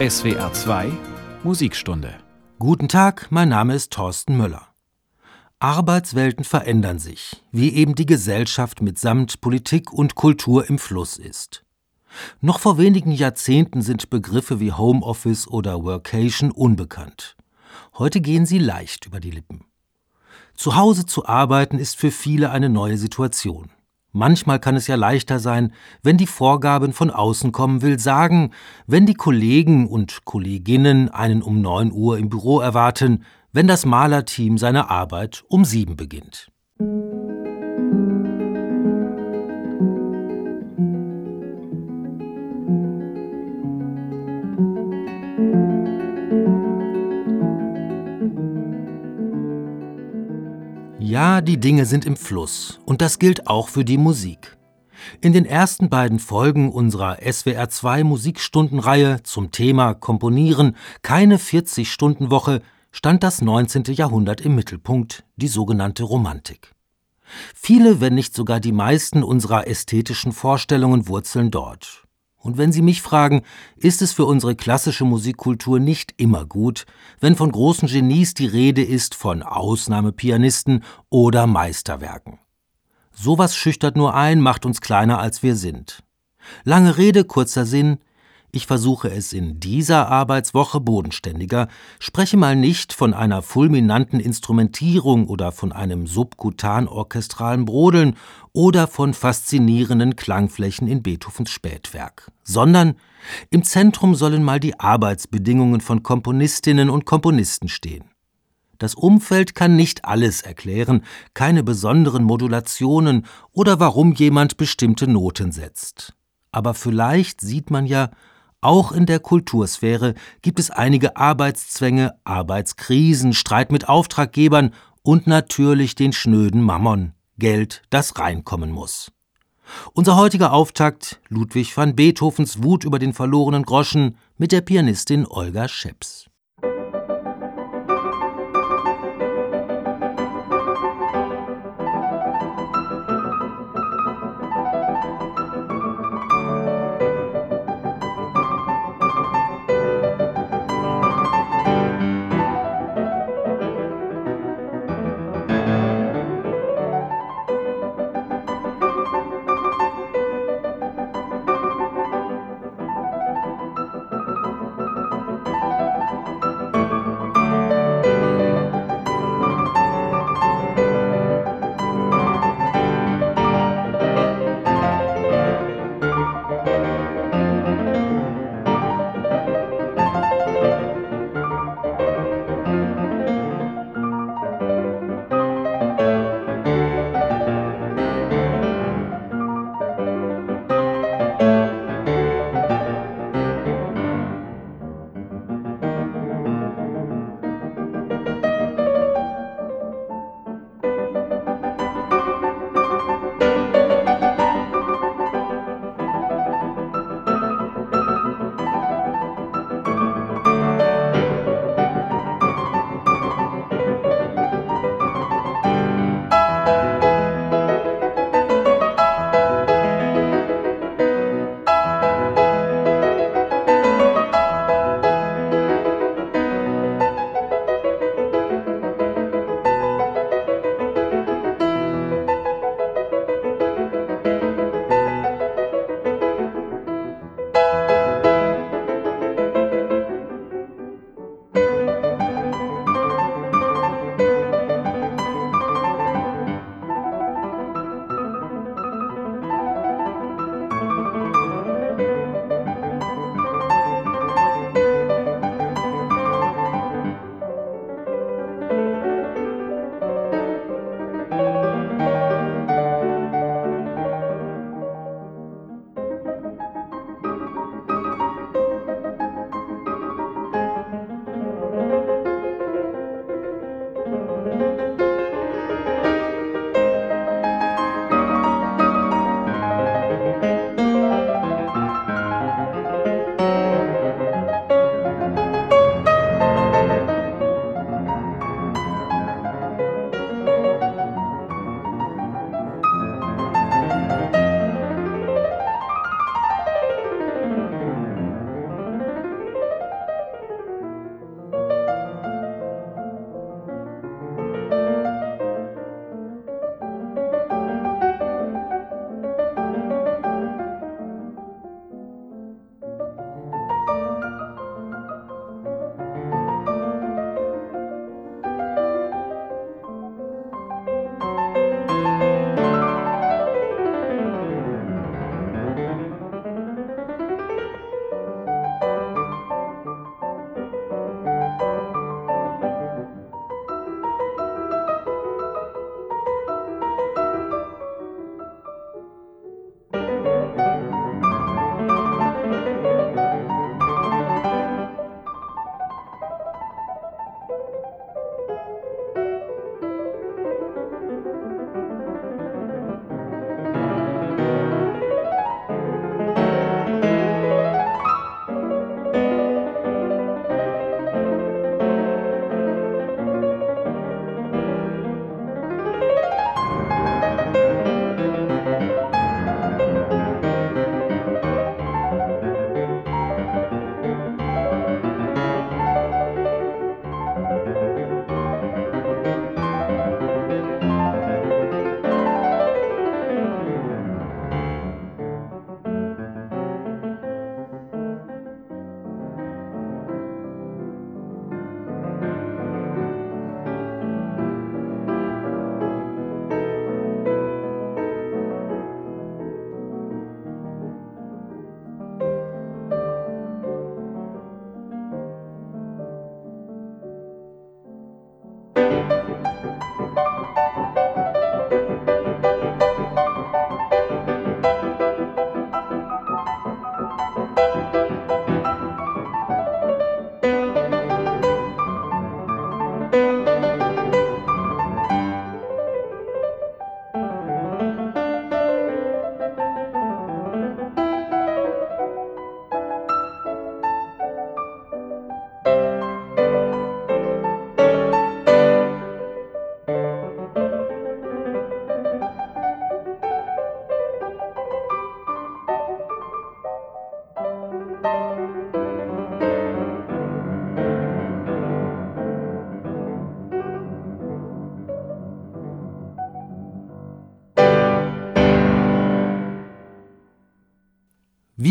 SWR 2 Musikstunde. Guten Tag, mein Name ist Thorsten Müller. Arbeitswelten verändern sich, wie eben die Gesellschaft mitsamt Politik und Kultur im Fluss ist. Noch vor wenigen Jahrzehnten sind Begriffe wie Homeoffice oder Workation unbekannt. Heute gehen sie leicht über die Lippen. Zu Hause zu arbeiten ist für viele eine neue Situation. Manchmal kann es ja leichter sein, wenn die Vorgaben von außen kommen will, sagen, wenn die Kollegen und Kolleginnen einen um 9 Uhr im Büro erwarten, wenn das Malerteam seine Arbeit um 7 beginnt. Ja, die Dinge sind im Fluss und das gilt auch für die Musik. In den ersten beiden Folgen unserer SWR2 Musikstundenreihe zum Thema Komponieren, keine 40-Stunden-Woche, stand das 19. Jahrhundert im Mittelpunkt, die sogenannte Romantik. Viele, wenn nicht sogar die meisten unserer ästhetischen Vorstellungen wurzeln dort. Und wenn Sie mich fragen, ist es für unsere klassische Musikkultur nicht immer gut, wenn von großen Genies die Rede ist von Ausnahmepianisten oder Meisterwerken. Sowas schüchtert nur ein, macht uns kleiner als wir sind. Lange Rede, kurzer Sinn, ich versuche es in dieser Arbeitswoche bodenständiger, spreche mal nicht von einer fulminanten Instrumentierung oder von einem subkutan orchestralen Brodeln oder von faszinierenden Klangflächen in Beethovens Spätwerk, sondern im Zentrum sollen mal die Arbeitsbedingungen von Komponistinnen und Komponisten stehen. Das Umfeld kann nicht alles erklären, keine besonderen Modulationen oder warum jemand bestimmte Noten setzt. Aber vielleicht sieht man ja, auch in der Kultursphäre gibt es einige Arbeitszwänge, Arbeitskrisen, Streit mit Auftraggebern und natürlich den schnöden Mammon, Geld, das reinkommen muss. Unser heutiger Auftakt Ludwig van Beethovens Wut über den verlorenen Groschen mit der Pianistin Olga Scheps.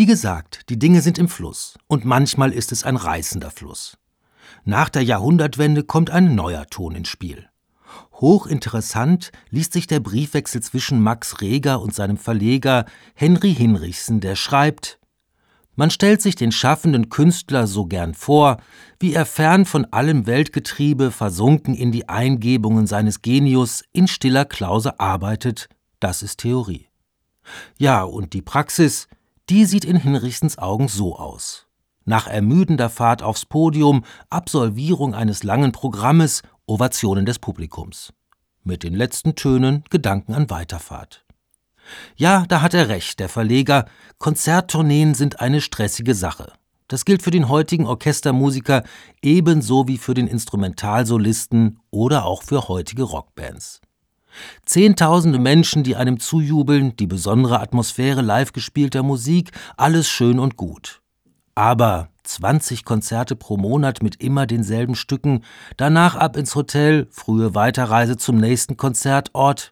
Gesagt, die Dinge sind im Fluss und manchmal ist es ein reißender Fluss. Nach der Jahrhundertwende kommt ein neuer Ton ins Spiel. Hochinteressant liest sich der Briefwechsel zwischen Max Reger und seinem Verleger Henry Hinrichsen, der schreibt Man stellt sich den schaffenden Künstler so gern vor, wie er fern von allem Weltgetriebe, versunken in die Eingebungen seines Genius, in stiller Klause arbeitet, das ist Theorie. Ja, und die Praxis, die sieht in Hinrichsens Augen so aus. Nach ermüdender Fahrt aufs Podium, Absolvierung eines langen Programmes, Ovationen des Publikums. Mit den letzten Tönen Gedanken an Weiterfahrt. Ja, da hat er recht, der Verleger, Konzerttourneen sind eine stressige Sache. Das gilt für den heutigen Orchestermusiker ebenso wie für den Instrumentalsolisten oder auch für heutige Rockbands. Zehntausende Menschen, die einem zujubeln, die besondere Atmosphäre live gespielter Musik, alles schön und gut. Aber 20 Konzerte pro Monat mit immer denselben Stücken, danach ab ins Hotel, frühe Weiterreise zum nächsten Konzertort.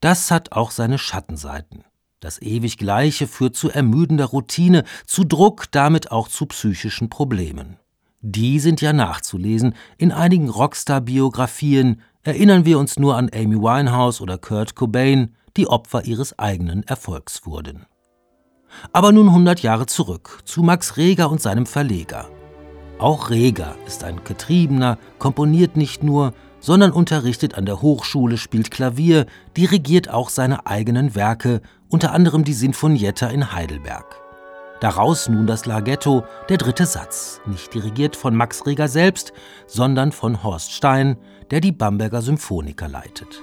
Das hat auch seine Schattenseiten. Das ewig Gleiche führt zu ermüdender Routine, zu Druck, damit auch zu psychischen Problemen. Die sind ja nachzulesen in einigen Rockstar-Biografien, Erinnern wir uns nur an Amy Winehouse oder Kurt Cobain, die Opfer ihres eigenen Erfolgs wurden. Aber nun 100 Jahre zurück zu Max Reger und seinem Verleger. Auch Reger ist ein Getriebener, komponiert nicht nur, sondern unterrichtet an der Hochschule, spielt Klavier, dirigiert auch seine eigenen Werke, unter anderem die Sinfonietta in Heidelberg. Daraus nun das Larghetto, der dritte Satz, nicht dirigiert von Max Reger selbst, sondern von Horst Stein, der die Bamberger Symphoniker leitet.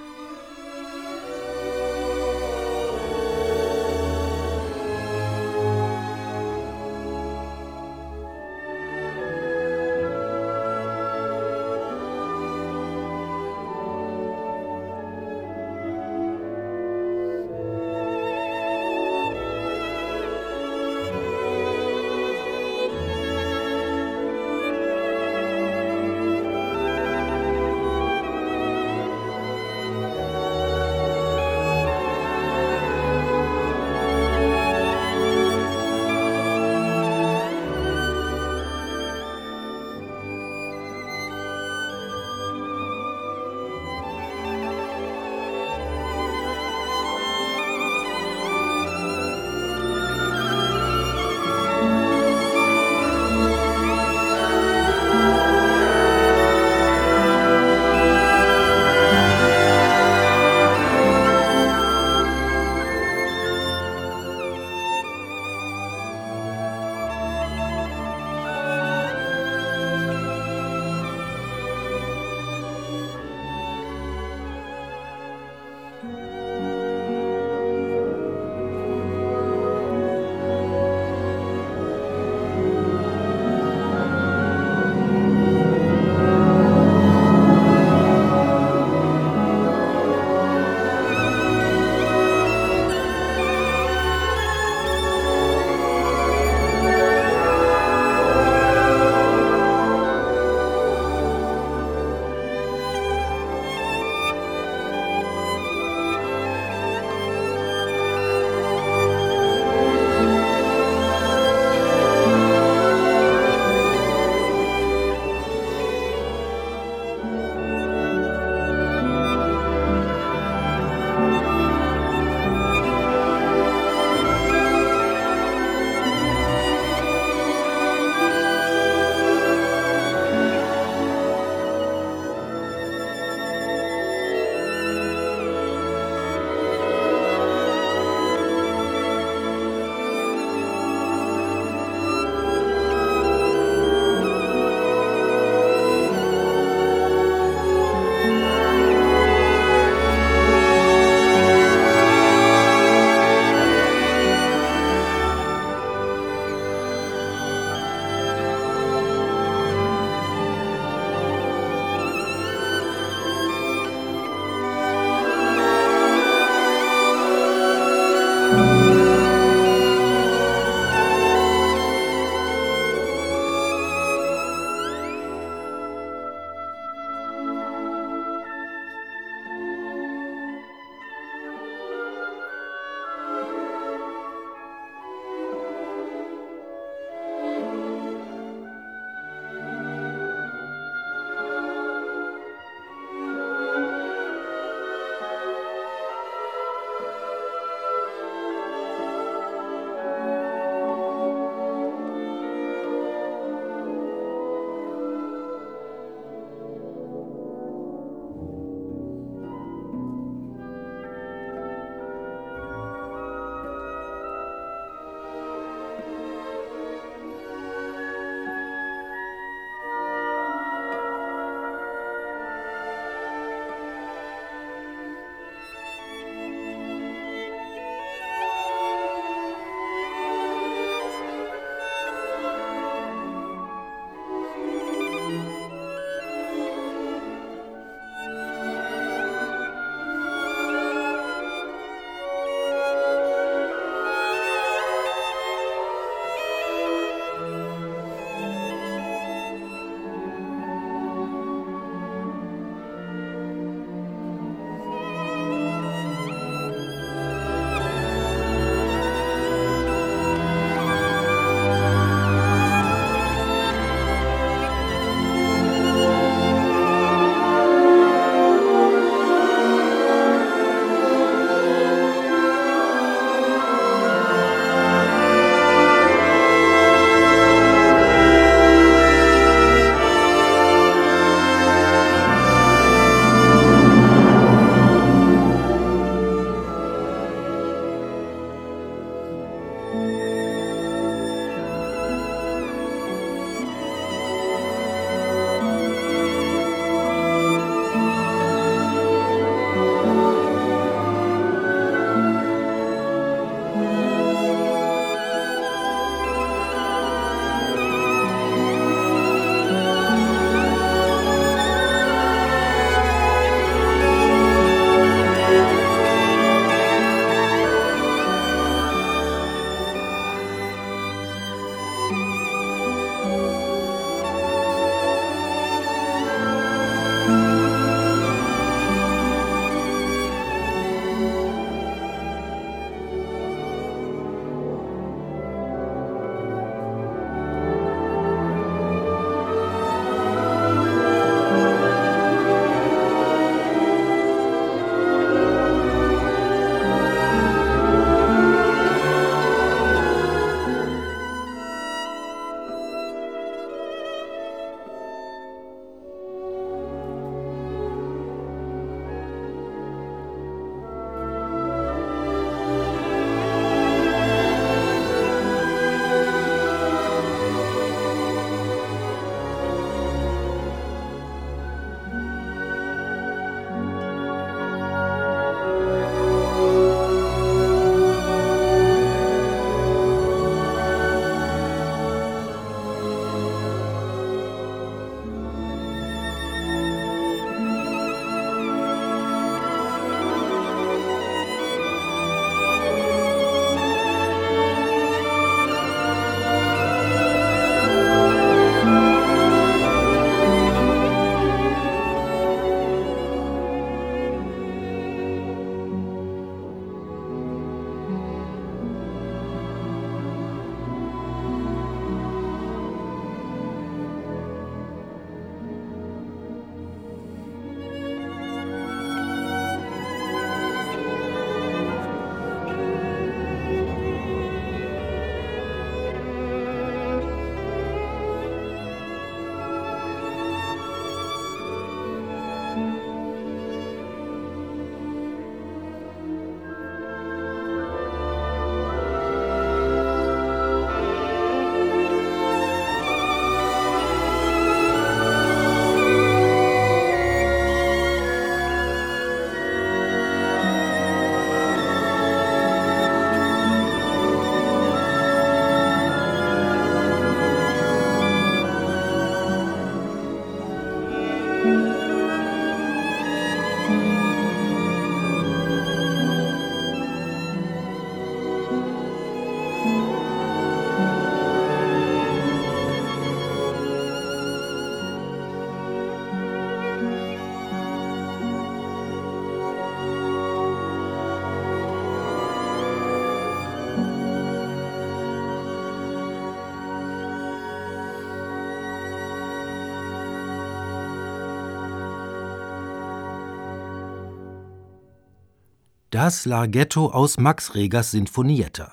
Das Larghetto aus Max Regers Sinfonietta.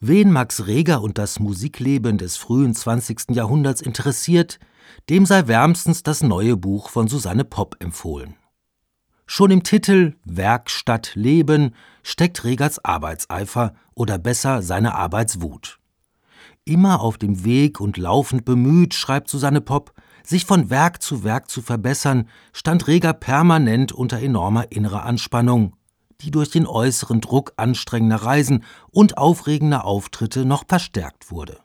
Wen Max Reger und das Musikleben des frühen 20. Jahrhunderts interessiert, dem sei wärmstens das neue Buch von Susanne Popp empfohlen. Schon im Titel Werkstatt Leben steckt Regers Arbeitseifer oder besser seine Arbeitswut. Immer auf dem Weg und laufend bemüht, schreibt Susanne Popp, sich von Werk zu Werk zu verbessern, stand Reger permanent unter enormer innerer Anspannung die durch den äußeren Druck anstrengender Reisen und aufregender Auftritte noch verstärkt wurde.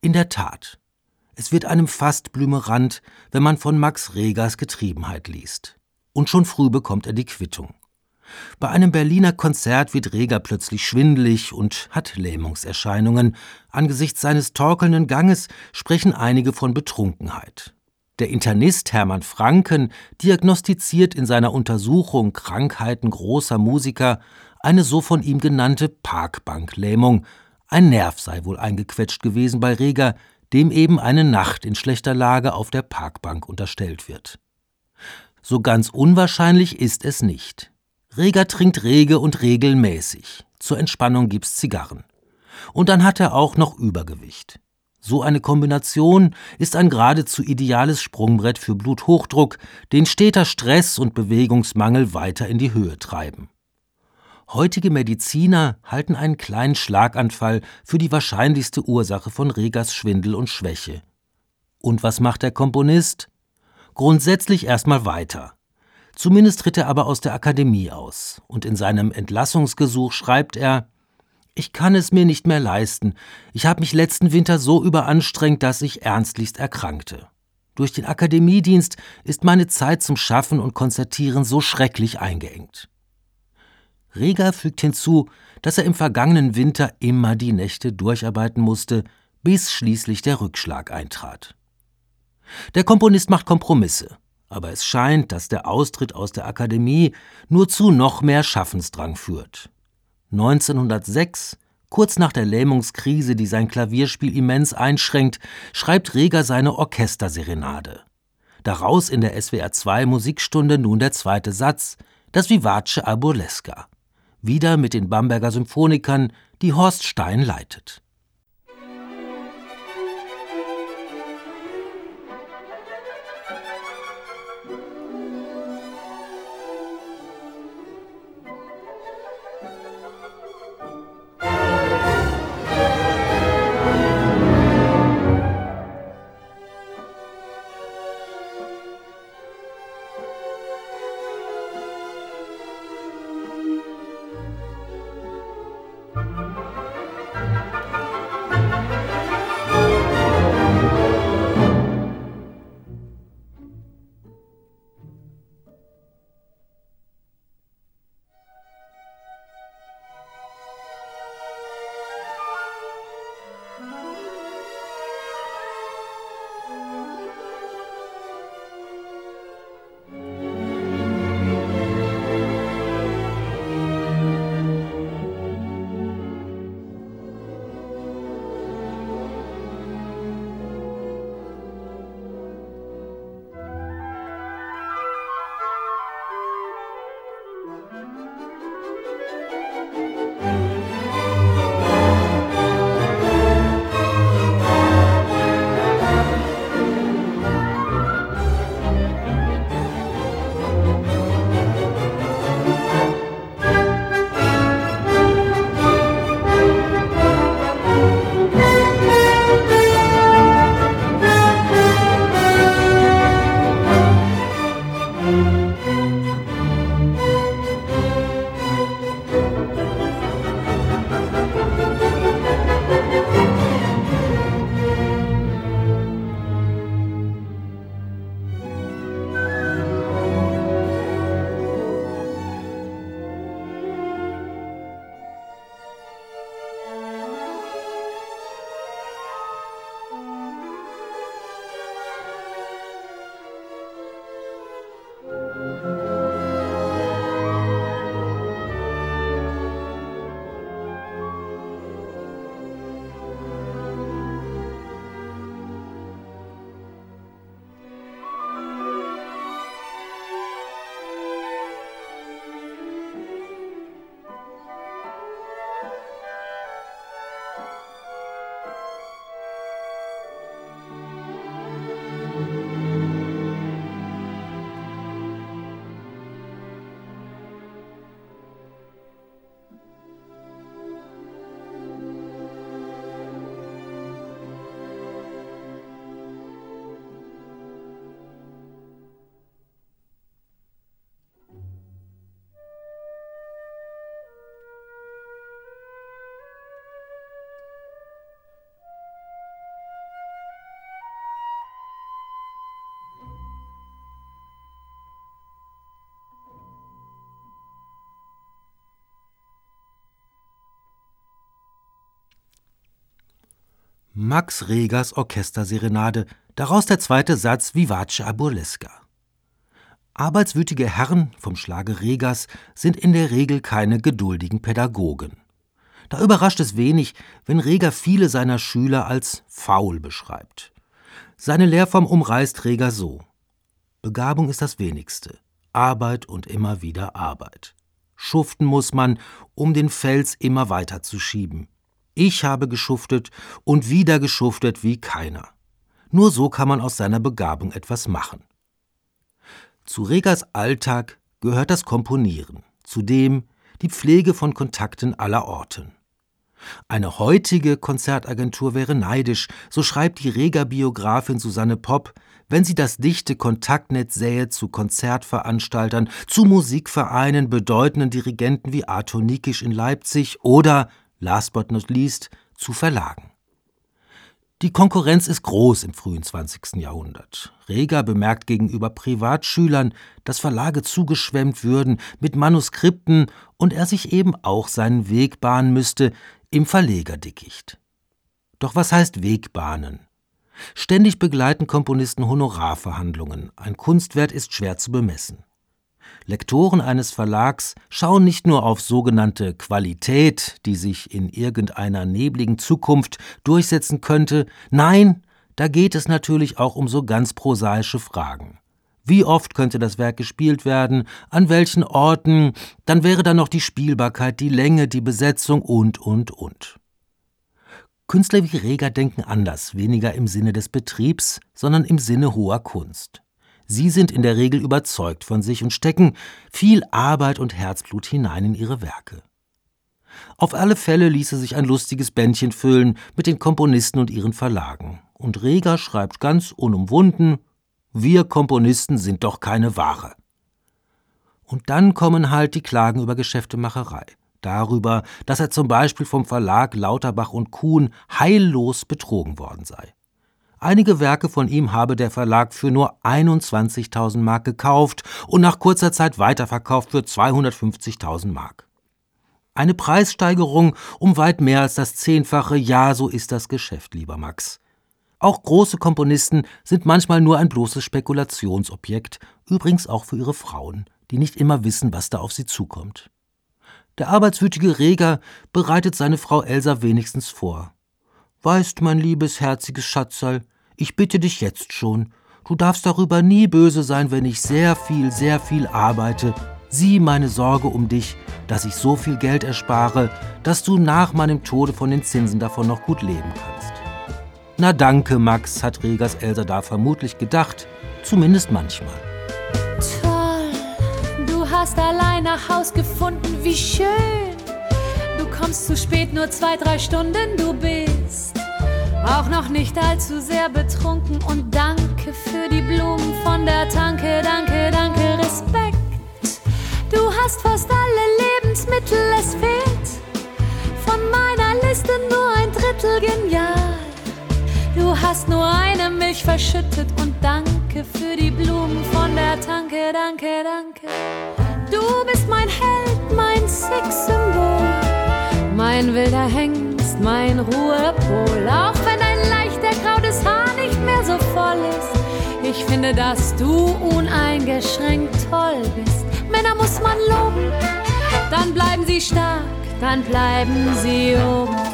In der Tat, es wird einem fast blümerant, wenn man von Max Regers Getriebenheit liest. Und schon früh bekommt er die Quittung. Bei einem Berliner Konzert wird Reger plötzlich schwindelig und hat Lähmungserscheinungen. Angesichts seines torkelnden Ganges sprechen einige von Betrunkenheit. Der Internist Hermann Franken diagnostiziert in seiner Untersuchung Krankheiten großer Musiker eine so von ihm genannte Parkbanklähmung. Ein Nerv sei wohl eingequetscht gewesen bei Reger, dem eben eine Nacht in schlechter Lage auf der Parkbank unterstellt wird. So ganz unwahrscheinlich ist es nicht. Reger trinkt rege und regelmäßig. Zur Entspannung gibt's Zigarren. Und dann hat er auch noch Übergewicht. So eine Kombination ist ein geradezu ideales Sprungbrett für Bluthochdruck, den steter Stress und Bewegungsmangel weiter in die Höhe treiben. Heutige Mediziner halten einen kleinen Schlaganfall für die wahrscheinlichste Ursache von Regers Schwindel und Schwäche. Und was macht der Komponist? Grundsätzlich erstmal weiter. Zumindest tritt er aber aus der Akademie aus, und in seinem Entlassungsgesuch schreibt er ich kann es mir nicht mehr leisten. Ich habe mich letzten Winter so überanstrengt, dass ich ernstlichst erkrankte. Durch den Akademiedienst ist meine Zeit zum Schaffen und Konzertieren so schrecklich eingeengt. Reger fügt hinzu, dass er im vergangenen Winter immer die Nächte durcharbeiten musste, bis schließlich der Rückschlag eintrat. Der Komponist macht Kompromisse, aber es scheint, dass der Austritt aus der Akademie nur zu noch mehr Schaffensdrang führt. 1906, kurz nach der Lähmungskrise, die sein Klavierspiel immens einschränkt, schreibt Reger seine Orchesterserenade. Daraus in der SWR 2 Musikstunde nun der zweite Satz, das Vivace a Burlesca. Wieder mit den Bamberger Symphonikern, die Horst Stein leitet. Max Regers Orchesterserenade, daraus der zweite Satz Vivace a Burlesca. Arbeitswütige Herren vom Schlage Regers sind in der Regel keine geduldigen Pädagogen. Da überrascht es wenig, wenn Reger viele seiner Schüler als faul beschreibt. Seine Lehrform umreißt Reger so. Begabung ist das wenigste. Arbeit und immer wieder Arbeit. Schuften muss man, um den Fels immer weiter zu schieben. Ich habe geschuftet und wieder geschuftet wie keiner. Nur so kann man aus seiner Begabung etwas machen. Zu Regers Alltag gehört das Komponieren, zudem die Pflege von Kontakten aller Orten. Eine heutige Konzertagentur wäre neidisch, so schreibt die Reger-Biografin Susanne Popp, wenn sie das dichte Kontaktnetz sähe zu Konzertveranstaltern, zu Musikvereinen, bedeutenden Dirigenten wie Arthur Nikisch in Leipzig oder last but not least, zu Verlagen. Die Konkurrenz ist groß im frühen 20. Jahrhundert. Reger bemerkt gegenüber Privatschülern, dass Verlage zugeschwemmt würden mit Manuskripten und er sich eben auch seinen Weg bahnen müsste im Verlegerdickicht. Doch was heißt Wegbahnen? Ständig begleiten Komponisten Honorarverhandlungen. Ein Kunstwert ist schwer zu bemessen. Lektoren eines Verlags schauen nicht nur auf sogenannte Qualität, die sich in irgendeiner nebligen Zukunft durchsetzen könnte, nein, da geht es natürlich auch um so ganz prosaische Fragen. Wie oft könnte das Werk gespielt werden? An welchen Orten? Dann wäre da noch die Spielbarkeit, die Länge, die Besetzung und, und, und. Künstler wie Reger denken anders, weniger im Sinne des Betriebs, sondern im Sinne hoher Kunst. Sie sind in der Regel überzeugt von sich und stecken viel Arbeit und Herzblut hinein in ihre Werke. Auf alle Fälle ließe sich ein lustiges Bändchen füllen mit den Komponisten und ihren Verlagen. Und Reger schreibt ganz unumwunden: Wir Komponisten sind doch keine Ware. Und dann kommen halt die Klagen über Geschäftemacherei. Darüber, dass er zum Beispiel vom Verlag Lauterbach und Kuhn heillos betrogen worden sei. Einige Werke von ihm habe der Verlag für nur 21.000 Mark gekauft und nach kurzer Zeit weiterverkauft für 250.000 Mark. Eine Preissteigerung um weit mehr als das Zehnfache, ja, so ist das Geschäft, lieber Max. Auch große Komponisten sind manchmal nur ein bloßes Spekulationsobjekt, übrigens auch für ihre Frauen, die nicht immer wissen, was da auf sie zukommt. Der arbeitswütige Reger bereitet seine Frau Elsa wenigstens vor. Weißt, mein liebes, herziges Schatzerl, ich bitte dich jetzt schon, du darfst darüber nie böse sein, wenn ich sehr viel, sehr viel arbeite. Sieh meine Sorge um dich, dass ich so viel Geld erspare, dass du nach meinem Tode von den Zinsen davon noch gut leben kannst. Na danke, Max, hat Regers Elsa da vermutlich gedacht, zumindest manchmal. Toll, du hast allein nach Haus gefunden, wie schön. Du kommst zu spät, nur zwei, drei Stunden, du bist auch noch nicht allzu sehr betrunken. Und danke für die Blumen von der Tanke, danke, danke, Respekt. Du hast fast alle Lebensmittel, es fehlt von meiner Liste nur ein Drittel genial. Du hast nur eine Milch verschüttet und danke für die Blumen von der Tanke, danke, danke. Du bist mein Held, mein Sexsymbol, mein wilder Hengst, mein Ruhepol. Auch so voll ist, ich finde, dass du uneingeschränkt toll bist. Männer muss man loben, dann bleiben sie stark, dann bleiben sie oben.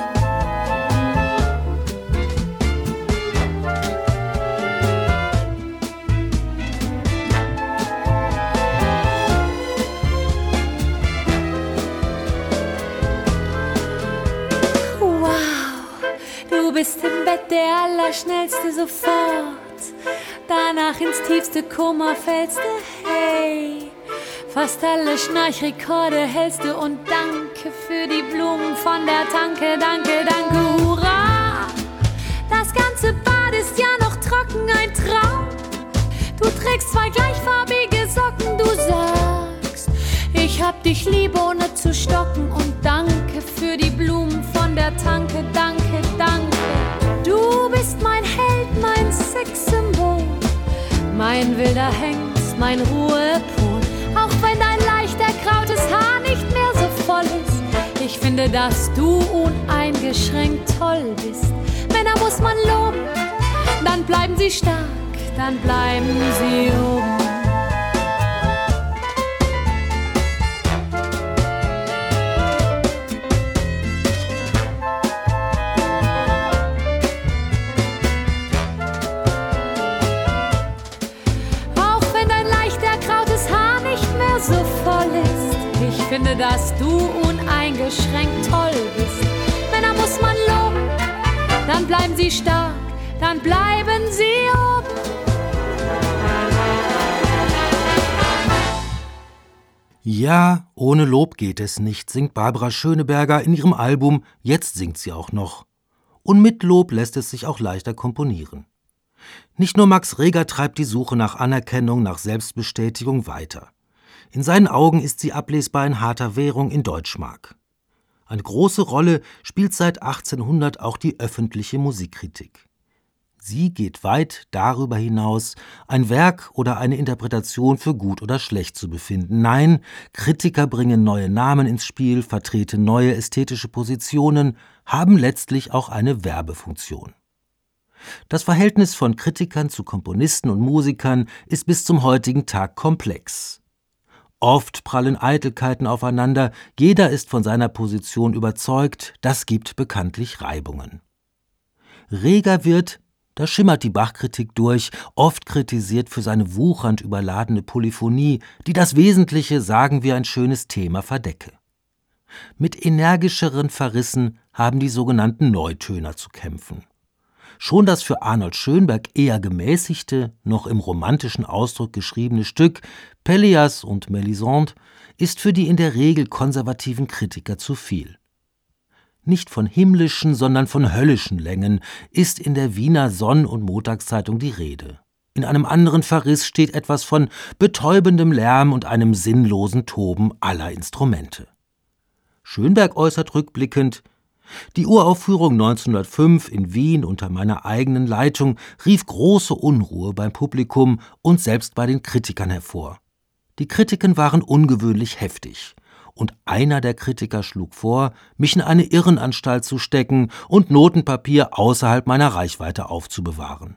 Bett der Allerschnellste sofort. Danach ins tiefste Koma fällst du, hey. Fast alle Schnarchrekorde hältst du und danke für die Blumen von der Tanke, danke, danke, hurra. Das ganze Bad ist ja noch trocken, ein Traum. Du trägst zwei gleichfarbige Socken, du sagst, ich hab dich lieb ohne zu stocken und danke für die Blumen von der Tanke, danke, danke. Mein Held, mein Sexsymbol, mein wilder Hengst, mein Ruhepol. Auch wenn dein leicht erkrautes Haar nicht mehr so voll ist, ich finde, dass du uneingeschränkt toll bist. Männer muss man loben, dann bleiben sie stark, dann bleiben sie oben. Finde, dass du uneingeschränkt toll bist. Männer muss man loben, dann bleiben sie stark, dann bleiben sie oben. Ja, ohne Lob geht es nicht, singt Barbara Schöneberger in ihrem Album Jetzt singt sie auch noch. Und mit Lob lässt es sich auch leichter komponieren. Nicht nur Max Reger treibt die Suche nach Anerkennung, nach Selbstbestätigung weiter. In seinen Augen ist sie ablesbar in harter Währung in Deutschmark. Eine große Rolle spielt seit 1800 auch die öffentliche Musikkritik. Sie geht weit darüber hinaus, ein Werk oder eine Interpretation für gut oder schlecht zu befinden. Nein, Kritiker bringen neue Namen ins Spiel, vertreten neue ästhetische Positionen, haben letztlich auch eine Werbefunktion. Das Verhältnis von Kritikern zu Komponisten und Musikern ist bis zum heutigen Tag komplex. Oft prallen Eitelkeiten aufeinander, jeder ist von seiner Position überzeugt, das gibt bekanntlich Reibungen. Reger wird, da schimmert die Bachkritik durch, oft kritisiert für seine wuchernd überladene Polyphonie, die das Wesentliche, sagen wir, ein schönes Thema verdecke. Mit energischeren Verrissen haben die sogenannten Neutöner zu kämpfen. Schon das für Arnold Schönberg eher gemäßigte, noch im romantischen Ausdruck geschriebene Stück Pelleas und Melisande ist für die in der Regel konservativen Kritiker zu viel. Nicht von himmlischen, sondern von höllischen Längen ist in der Wiener Sonn- und Montagszeitung die Rede. In einem anderen Verriss steht etwas von betäubendem Lärm und einem sinnlosen Toben aller Instrumente. Schönberg äußert rückblickend, die Uraufführung 1905 in Wien unter meiner eigenen Leitung rief große Unruhe beim Publikum und selbst bei den Kritikern hervor. Die Kritiken waren ungewöhnlich heftig, und einer der Kritiker schlug vor, mich in eine Irrenanstalt zu stecken und Notenpapier außerhalb meiner Reichweite aufzubewahren.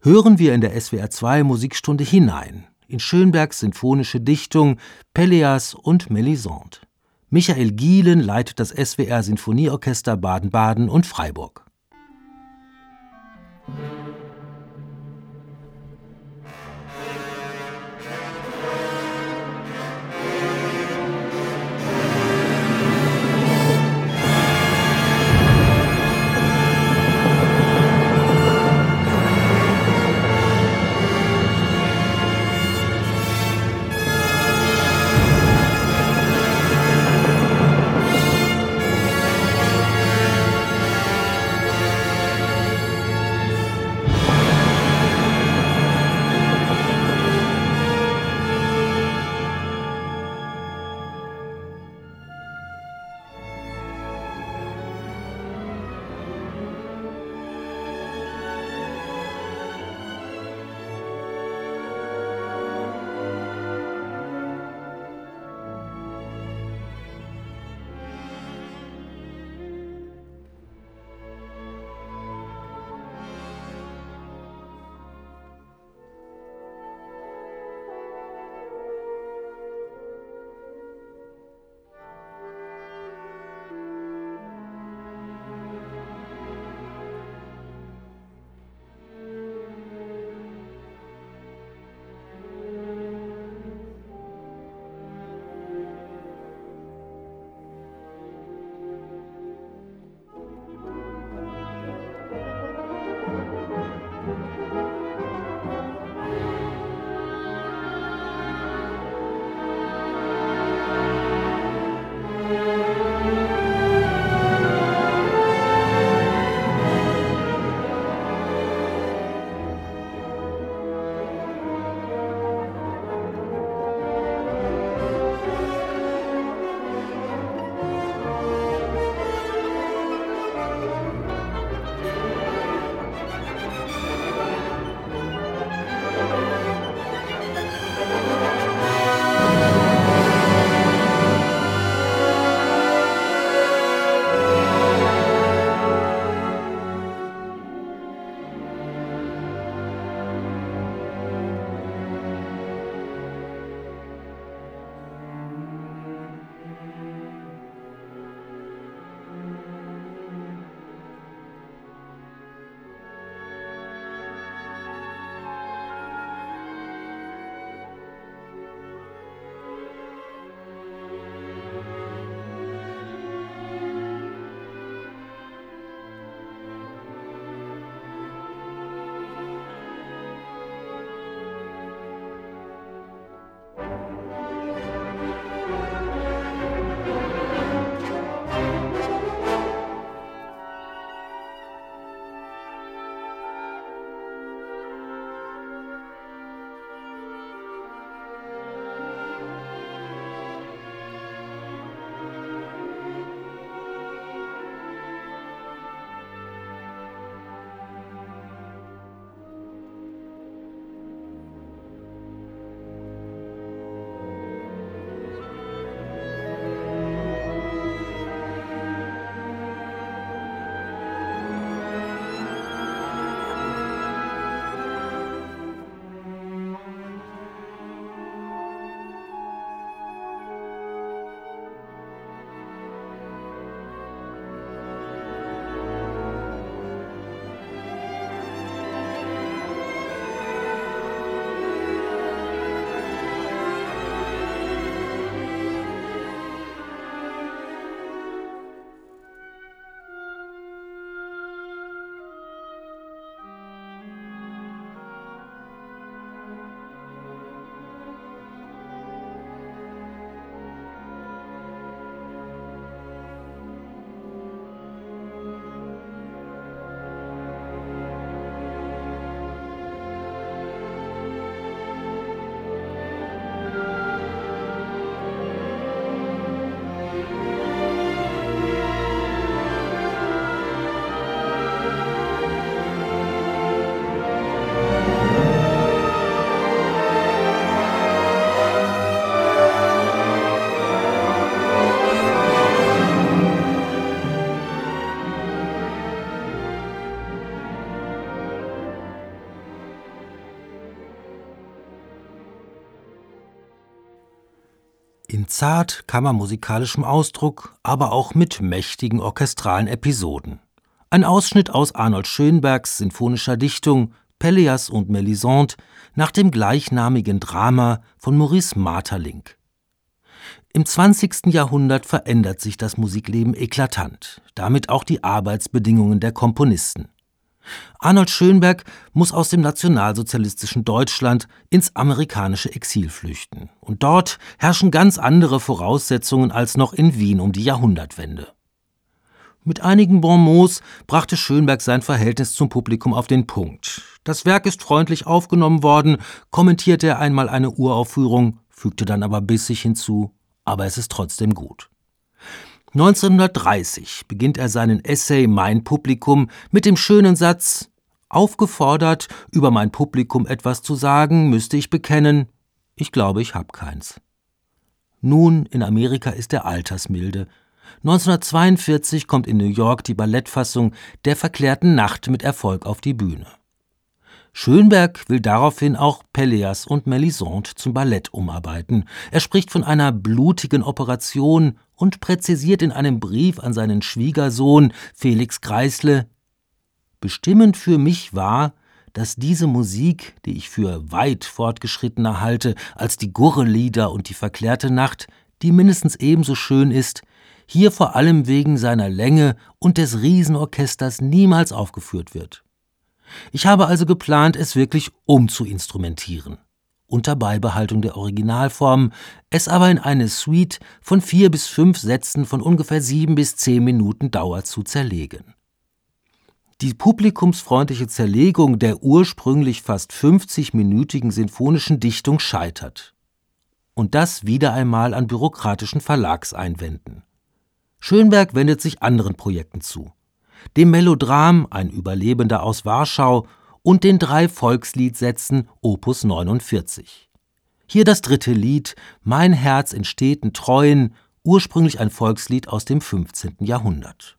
Hören wir in der SWR 2 Musikstunde hinein in Schönbergs sinfonische Dichtung Pelleas und Melisande. Michael Gielen leitet das SWR Sinfonieorchester Baden-Baden und Freiburg. Zart kammermusikalischem Ausdruck, aber auch mit mächtigen orchestralen Episoden. Ein Ausschnitt aus Arnold Schönbergs sinfonischer Dichtung Pelleas und Melisande nach dem gleichnamigen Drama von Maurice Maeterlinck. Im 20. Jahrhundert verändert sich das Musikleben eklatant, damit auch die Arbeitsbedingungen der Komponisten. Arnold Schönberg muss aus dem nationalsozialistischen Deutschland ins amerikanische Exil flüchten. Und dort herrschen ganz andere Voraussetzungen als noch in Wien um die Jahrhundertwende. Mit einigen Bonmots brachte Schönberg sein Verhältnis zum Publikum auf den Punkt. Das Werk ist freundlich aufgenommen worden, kommentierte er einmal eine Uraufführung, fügte dann aber bissig hinzu, aber es ist trotzdem gut. 1930 beginnt er seinen Essay Mein Publikum mit dem schönen Satz Aufgefordert, über mein Publikum etwas zu sagen, müsste ich bekennen, ich glaube, ich hab keins. Nun, in Amerika ist er altersmilde. 1942 kommt in New York die Ballettfassung Der verklärten Nacht mit Erfolg auf die Bühne. Schönberg will daraufhin auch Pelleas und Melisande zum Ballett umarbeiten. Er spricht von einer blutigen Operation und präzisiert in einem Brief an seinen Schwiegersohn Felix Kreisle Bestimmend für mich war, dass diese Musik, die ich für weit fortgeschrittener halte als die Gurrelieder und die verklärte Nacht, die mindestens ebenso schön ist, hier vor allem wegen seiner Länge und des Riesenorchesters niemals aufgeführt wird. Ich habe also geplant, es wirklich umzuinstrumentieren, unter Beibehaltung der Originalform, es aber in eine Suite von vier bis fünf Sätzen von ungefähr sieben bis zehn Minuten Dauer zu zerlegen. Die publikumsfreundliche Zerlegung der ursprünglich fast 50-minütigen sinfonischen Dichtung scheitert. Und das wieder einmal an bürokratischen Verlagseinwänden. Schönberg wendet sich anderen Projekten zu dem Melodram Ein Überlebender aus Warschau und den drei Volksliedsätzen Opus 49. Hier das dritte Lied Mein Herz in steten Treuen, ursprünglich ein Volkslied aus dem 15. Jahrhundert.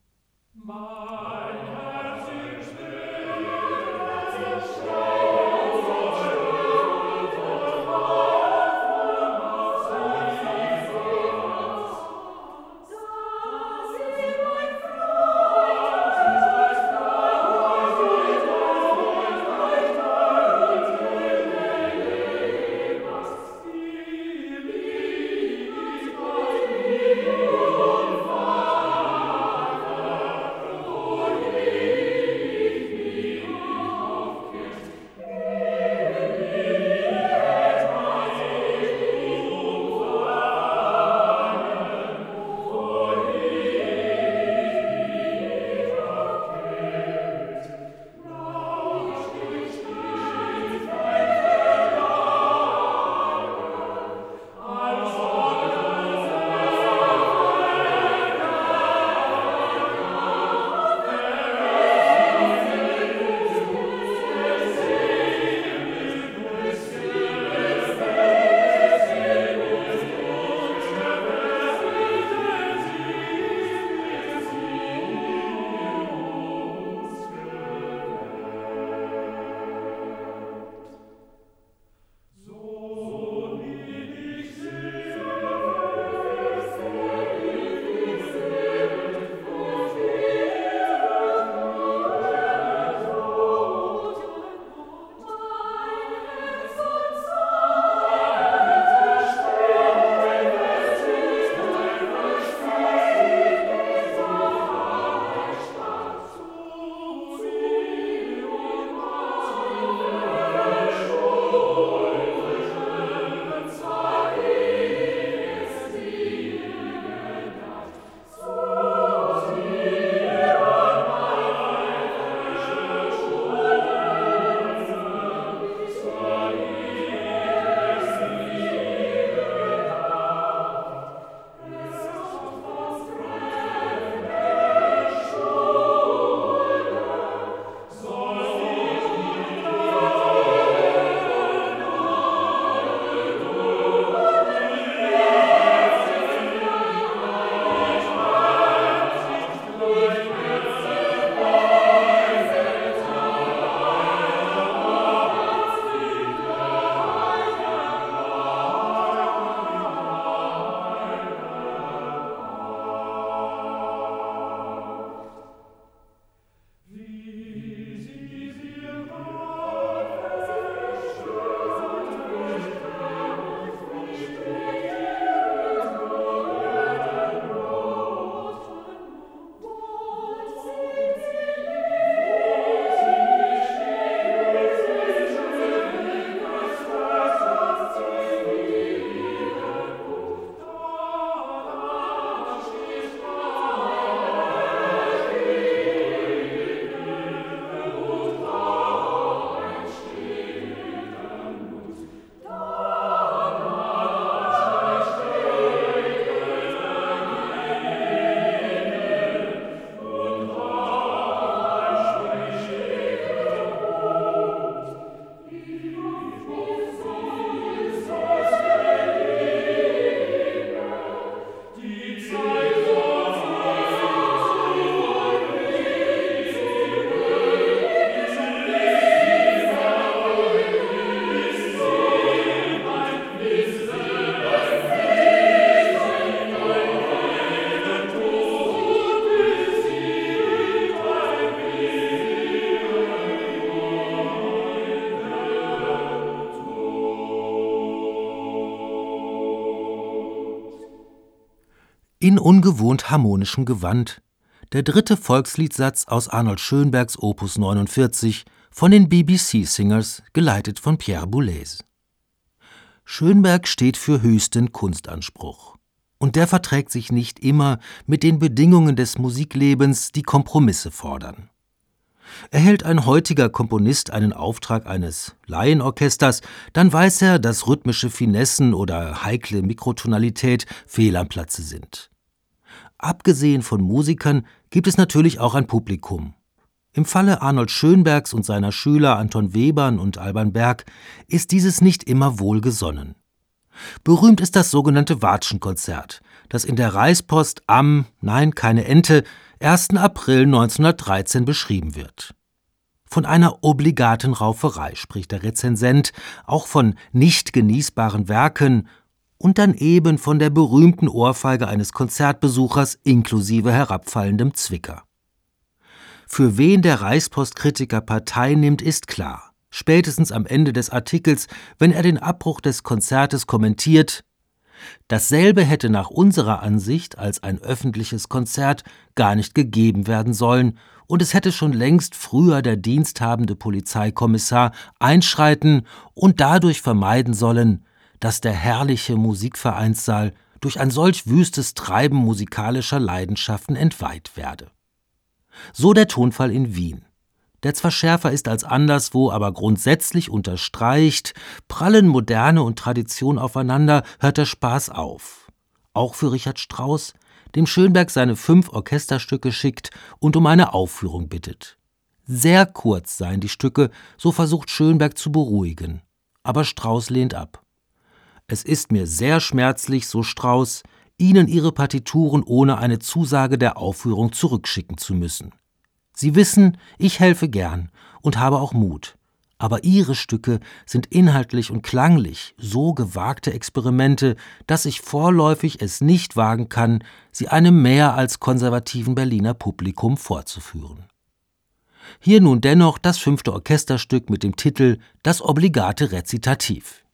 In ungewohnt harmonischem Gewand der dritte Volksliedsatz aus Arnold Schönbergs Opus 49 von den BBC Singers, geleitet von Pierre Boulez. Schönberg steht für höchsten Kunstanspruch. Und der verträgt sich nicht immer mit den Bedingungen des Musiklebens, die Kompromisse fordern. Erhält ein heutiger Komponist einen Auftrag eines Laienorchesters, dann weiß er, dass rhythmische Finessen oder heikle Mikrotonalität fehl am Platze sind. Abgesehen von Musikern gibt es natürlich auch ein Publikum. Im Falle Arnold Schönbergs und seiner Schüler Anton Webern und Alban Berg ist dieses nicht immer wohlgesonnen. Berühmt ist das sogenannte Watschenkonzert, das in der Reichspost am, nein, keine Ente, 1. April 1913 beschrieben wird. Von einer obligaten Rauferei spricht der Rezensent, auch von nicht genießbaren Werken und dann eben von der berühmten Ohrfeige eines Konzertbesuchers inklusive herabfallendem Zwicker. Für wen der Reichspostkritiker Partei nimmt, ist klar. Spätestens am Ende des Artikels, wenn er den Abbruch des Konzertes kommentiert, Dasselbe hätte nach unserer Ansicht als ein öffentliches Konzert gar nicht gegeben werden sollen, und es hätte schon längst früher der diensthabende Polizeikommissar einschreiten und dadurch vermeiden sollen, dass der herrliche Musikvereinssaal durch ein solch wüstes Treiben musikalischer Leidenschaften entweiht werde. So der Tonfall in Wien, der zwar schärfer ist als anderswo, aber grundsätzlich unterstreicht, prallen Moderne und Tradition aufeinander, hört der Spaß auf. Auch für Richard Strauss, dem Schönberg seine fünf Orchesterstücke schickt und um eine Aufführung bittet. Sehr kurz seien die Stücke, so versucht Schönberg zu beruhigen. Aber Strauss lehnt ab. Es ist mir sehr schmerzlich, so Strauss, Ihnen Ihre Partituren ohne eine Zusage der Aufführung zurückschicken zu müssen. Sie wissen, ich helfe gern und habe auch Mut. Aber Ihre Stücke sind inhaltlich und klanglich so gewagte Experimente, dass ich vorläufig es nicht wagen kann, sie einem mehr als konservativen Berliner Publikum vorzuführen. Hier nun dennoch das fünfte Orchesterstück mit dem Titel Das obligate Rezitativ.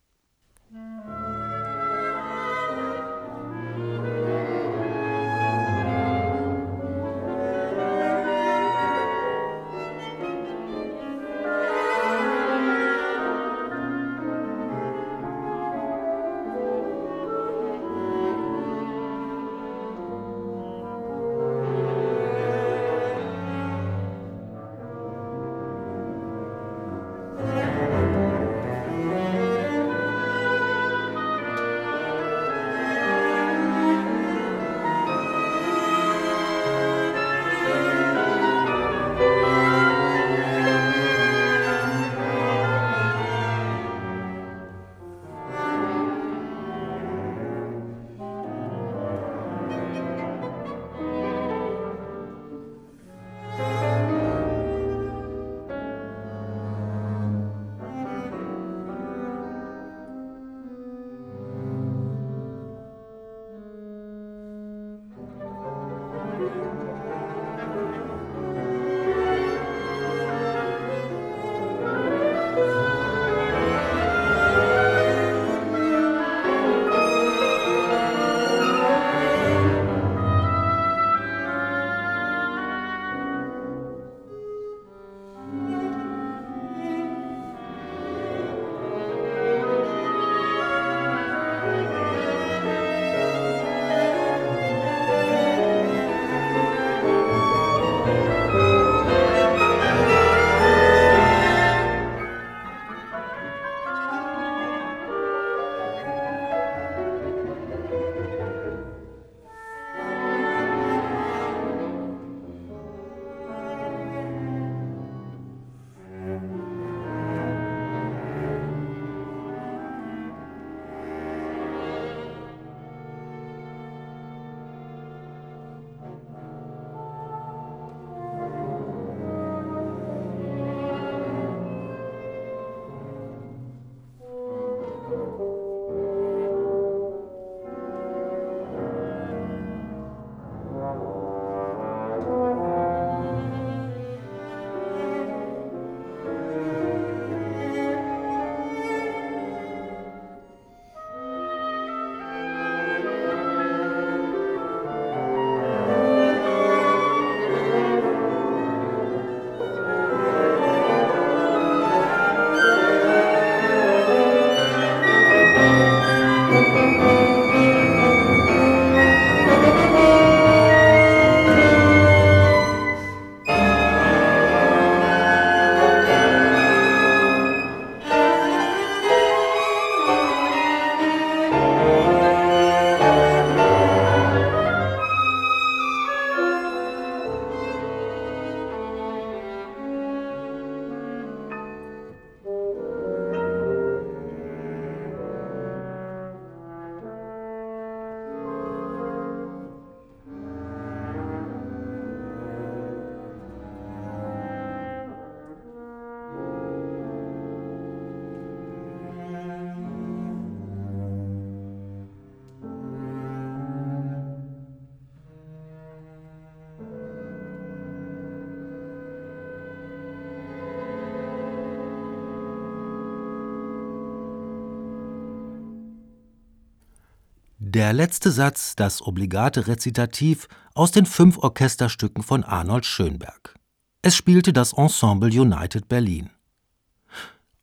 Der letzte Satz, das obligate Rezitativ aus den fünf Orchesterstücken von Arnold Schönberg. Es spielte das Ensemble United Berlin.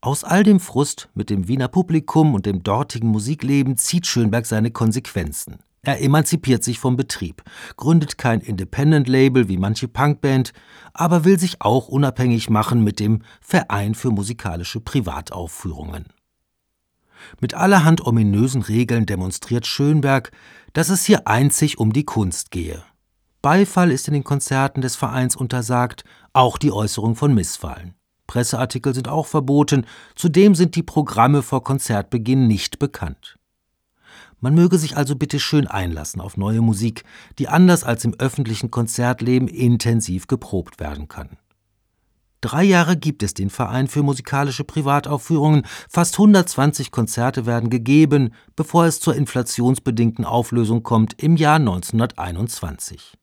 Aus all dem Frust mit dem Wiener Publikum und dem dortigen Musikleben zieht Schönberg seine Konsequenzen. Er emanzipiert sich vom Betrieb, gründet kein Independent-Label wie manche Punkband, aber will sich auch unabhängig machen mit dem Verein für musikalische Privataufführungen. Mit allerhand ominösen Regeln demonstriert Schönberg, dass es hier einzig um die Kunst gehe. Beifall ist in den Konzerten des Vereins untersagt, auch die Äußerung von Missfallen. Presseartikel sind auch verboten, zudem sind die Programme vor Konzertbeginn nicht bekannt. Man möge sich also bitte schön einlassen auf neue Musik, die anders als im öffentlichen Konzertleben intensiv geprobt werden kann. Drei Jahre gibt es den Verein für musikalische Privataufführungen, fast 120 Konzerte werden gegeben, bevor es zur inflationsbedingten Auflösung kommt im Jahr 1921.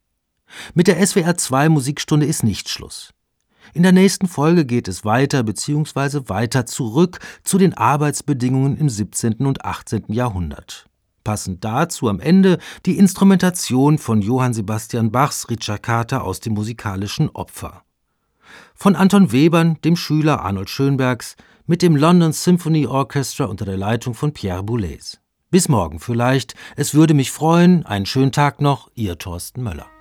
Mit der SWR 2 Musikstunde ist nicht Schluss. In der nächsten Folge geht es weiter bzw. weiter zurück zu den Arbeitsbedingungen im 17. und 18. Jahrhundert. Passend dazu am Ende die Instrumentation von Johann Sebastian Bachs Ricercata aus dem musikalischen Opfer von Anton Webern, dem Schüler Arnold Schönbergs, mit dem London Symphony Orchestra unter der Leitung von Pierre Boulez. Bis morgen vielleicht. Es würde mich freuen. Einen schönen Tag noch. Ihr Thorsten Möller.